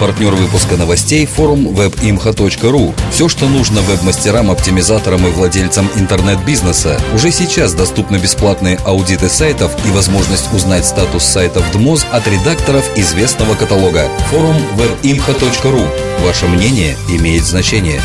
Партнер выпуска новостей – форум webimha.ru. Все, что нужно веб-мастерам, оптимизаторам и владельцам интернет-бизнеса. Уже сейчас доступны бесплатные аудиты сайтов и возможность узнать статус сайтов ДМОЗ от редакторов известного каталога. Форум webimha.ru. Ваше мнение имеет значение.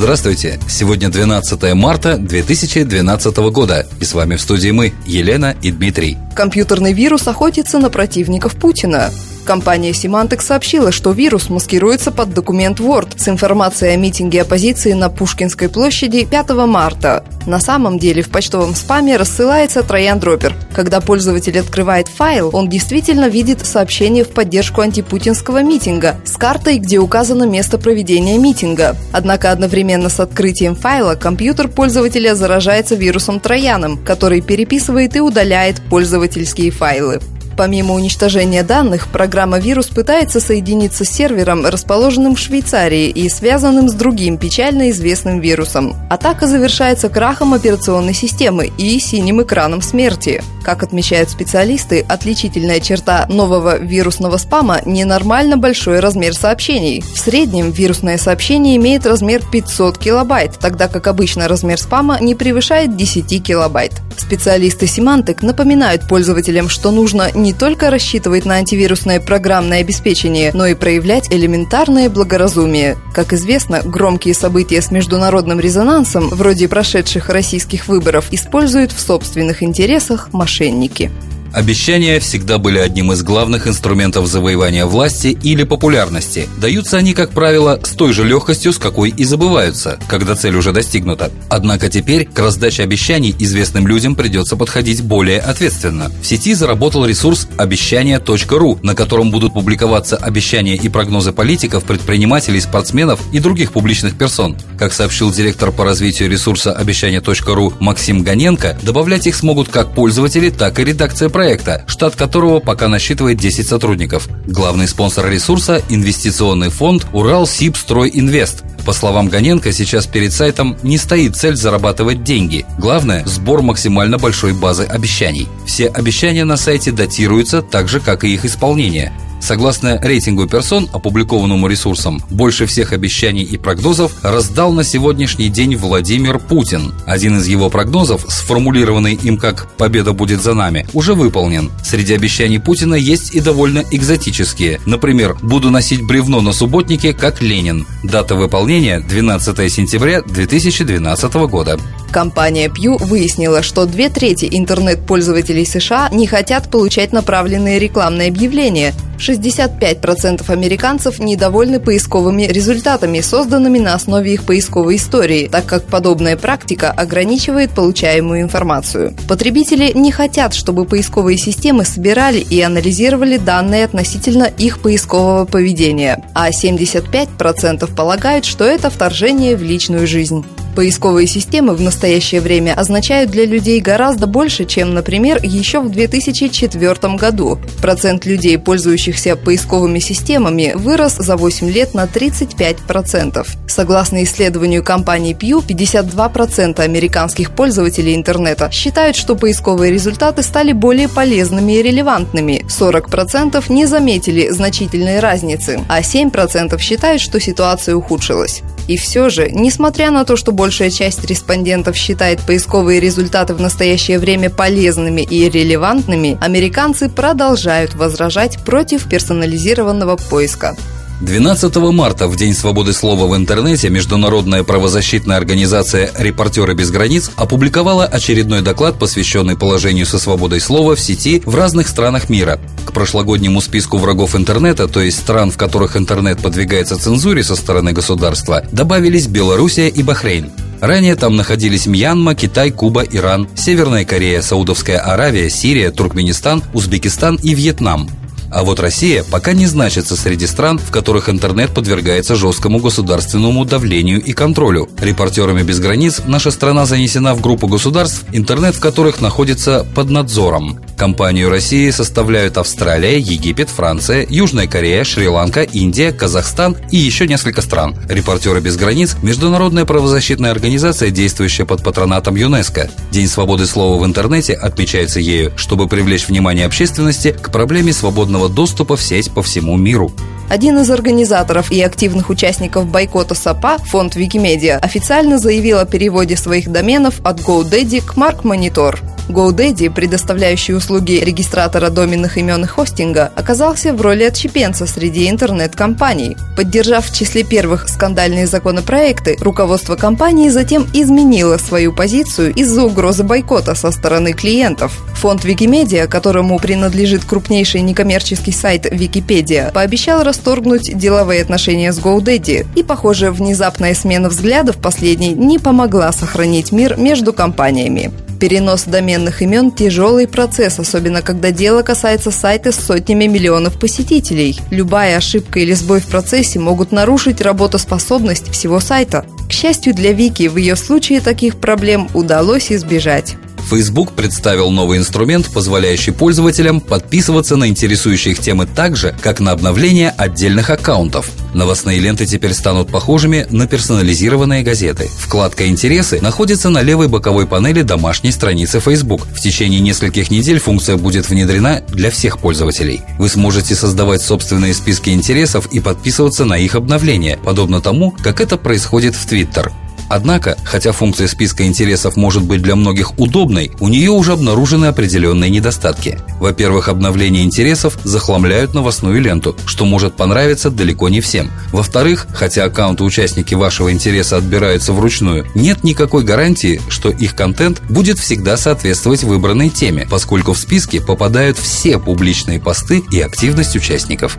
Здравствуйте! Сегодня 12 марта 2012 года. И с вами в студии мы, Елена и Дмитрий. Компьютерный вирус охотится на противников Путина. Компания Symantec сообщила, что вирус маскируется под документ Word с информацией о митинге оппозиции на Пушкинской площади 5 марта. На самом деле в почтовом спаме рассылается троян дропер. Когда пользователь открывает файл, он действительно видит сообщение в поддержку антипутинского митинга с картой, где указано место проведения митинга. Однако одновременно с открытием файла компьютер пользователя заражается вирусом трояном, который переписывает и удаляет пользовательские файлы. Помимо уничтожения данных, программа «Вирус» пытается соединиться с сервером, расположенным в Швейцарии и связанным с другим печально известным вирусом. Атака завершается крахом операционной системы и синим экраном смерти. Как отмечают специалисты, отличительная черта нового вирусного спама – ненормально большой размер сообщений. В среднем вирусное сообщение имеет размер 500 килобайт, тогда как обычно размер спама не превышает 10 килобайт. Специалисты Symantec напоминают пользователям, что нужно не не только рассчитывать на антивирусное программное обеспечение, но и проявлять элементарное благоразумие. Как известно, громкие события с международным резонансом, вроде прошедших российских выборов, используют в собственных интересах мошенники. Обещания всегда были одним из главных инструментов завоевания власти или популярности. Даются они, как правило, с той же легкостью, с какой и забываются, когда цель уже достигнута. Однако теперь к раздаче обещаний известным людям придется подходить более ответственно. В сети заработал ресурс обещания.ру, на котором будут публиковаться обещания и прогнозы политиков, предпринимателей, спортсменов и других публичных персон. Как сообщил директор по развитию ресурса обещания.ру Максим Ганенко, добавлять их смогут как пользователи, так и редакция проекта, штат которого пока насчитывает 10 сотрудников. Главный спонсор ресурса – инвестиционный фонд «Урал Сибстрой Инвест». По словам Ганенко, сейчас перед сайтом не стоит цель зарабатывать деньги. Главное – сбор максимально большой базы обещаний. Все обещания на сайте датируются так же, как и их исполнение. Согласно рейтингу персон, опубликованному ресурсом, больше всех обещаний и прогнозов раздал на сегодняшний день Владимир Путин. Один из его прогнозов, сформулированный им как «победа будет за нами», уже выполнен. Среди обещаний Путина есть и довольно экзотические. Например, «буду носить бревно на субботнике, как Ленин». Дата выполнения – 12 сентября 2012 года. Компания Pew выяснила, что две трети интернет-пользователей США не хотят получать направленные рекламные объявления. 65% американцев недовольны поисковыми результатами, созданными на основе их поисковой истории, так как подобная практика ограничивает получаемую информацию. Потребители не хотят, чтобы поисковые системы собирали и анализировали данные относительно их поискового поведения, а 75% полагают, что это вторжение в личную жизнь. Поисковые системы в настоящее время означают для людей гораздо больше, чем, например, еще в 2004 году. Процент людей, пользующихся поисковыми системами, вырос за 8 лет на 35%. Согласно исследованию компании Pew, 52% американских пользователей интернета считают, что поисковые результаты стали более полезными и релевантными. 40% не заметили значительной разницы, а 7% считают, что ситуация ухудшилась. И все же, несмотря на то, что большая часть респондентов считает поисковые результаты в настоящее время полезными и релевантными, американцы продолжают возражать против персонализированного поиска. 12 марта, в День свободы слова в интернете, международная правозащитная организация «Репортеры без границ» опубликовала очередной доклад, посвященный положению со свободой слова в сети в разных странах мира. К прошлогоднему списку врагов интернета, то есть стран, в которых интернет подвигается цензуре со стороны государства, добавились Белоруссия и Бахрейн. Ранее там находились Мьянма, Китай, Куба, Иран, Северная Корея, Саудовская Аравия, Сирия, Туркменистан, Узбекистан и Вьетнам. А вот Россия пока не значится среди стран, в которых интернет подвергается жесткому государственному давлению и контролю. Репортерами без границ наша страна занесена в группу государств, интернет в которых находится под надзором. Компанию России составляют Австралия, Египет, Франция, Южная Корея, Шри-Ланка, Индия, Казахстан и еще несколько стран. Репортеры без границ – международная правозащитная организация, действующая под патронатом ЮНЕСКО. День свободы слова в интернете отмечается ею, чтобы привлечь внимание общественности к проблеме свободного доступа в сеть по всему миру. Один из организаторов и активных участников бойкота САПА, фонд Викимедиа, официально заявил о переводе своих доменов от GoDaddy к Mark Monitor. GoDaddy, предоставляющий услуги регистратора доменных имен и хостинга, оказался в роли отщепенца среди интернет-компаний. Поддержав в числе первых скандальные законопроекты, руководство компании затем изменило свою позицию из-за угрозы бойкота со стороны клиентов. Фонд Викимедиа, которому принадлежит крупнейший некоммерческий сайт Википедия, пообещал расторгнуть деловые отношения с GoDaddy. И, похоже, внезапная смена взглядов последней не помогла сохранить мир между компаниями. Перенос доменных имен – тяжелый процесс, особенно когда дело касается сайта с сотнями миллионов посетителей. Любая ошибка или сбой в процессе могут нарушить работоспособность всего сайта. К счастью для Вики, в ее случае таких проблем удалось избежать. Facebook представил новый инструмент, позволяющий пользователям подписываться на интересующие их темы так же, как на обновление отдельных аккаунтов. Новостные ленты теперь станут похожими на персонализированные газеты. Вкладка «Интересы» находится на левой боковой панели домашней страницы Facebook. В течение нескольких недель функция будет внедрена для всех пользователей. Вы сможете создавать собственные списки интересов и подписываться на их обновления, подобно тому, как это происходит в Twitter. Однако, хотя функция списка интересов может быть для многих удобной, у нее уже обнаружены определенные недостатки. Во-первых, обновление интересов захламляют новостную ленту, что может понравиться далеко не всем. Во-вторых, хотя аккаунты участники вашего интереса отбираются вручную, нет никакой гарантии, что их контент будет всегда соответствовать выбранной теме, поскольку в списке попадают все публичные посты и активность участников.